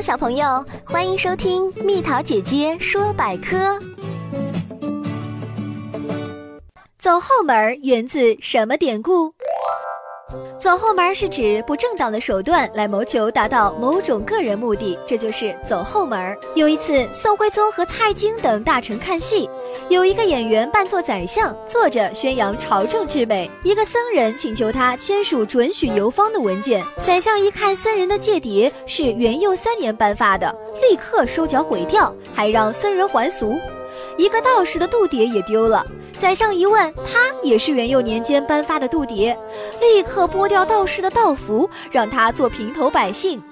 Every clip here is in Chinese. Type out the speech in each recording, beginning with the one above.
小朋友，欢迎收听蜜桃姐姐说百科。走后门源自什么典故？走后门是指不正当的手段来谋求达到某种个人目的，这就是走后门。有一次，宋徽宗和蔡京等大臣看戏，有一个演员扮作宰相，坐着宣扬朝政之美。一个僧人请求他签署准许游方的文件，宰相一看僧人的戒牒是元佑三年颁发的，立刻收缴毁掉，还让僧人还俗。一个道士的度牒也丢了。宰相一问，他也是元佑年间颁发的度牒，立刻剥掉道士的道服，让他做平头百姓。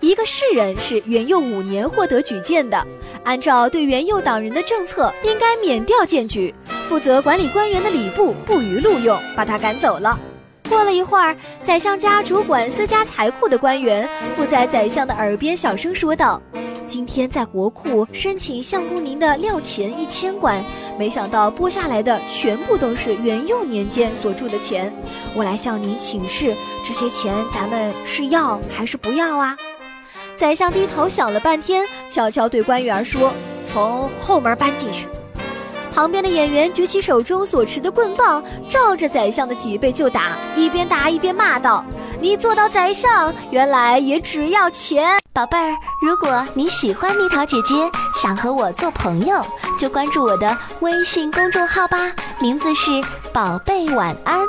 一个士人是元佑五年获得举荐的，按照对元佑党人的政策，应该免掉荐举。负责管理官员的礼部不予录用，把他赶走了。过了一会儿，宰相家主管私家财库的官员附在宰相的耳边小声说道。今天在国库申请相公您的料钱一千贯，没想到拨下来的全部都是元佑年间所铸的钱，我来向您请示，这些钱咱们是要还是不要啊？宰相低头想了半天，悄悄对官员说：“从后门搬进去。”旁边的演员举起手中所持的棍棒，照着宰相的脊背就打，一边打一边骂道：“你做到宰相，原来也只要钱！”宝贝儿，如果你喜欢蜜桃姐姐，想和我做朋友，就关注我的微信公众号吧，名字是“宝贝晚安”。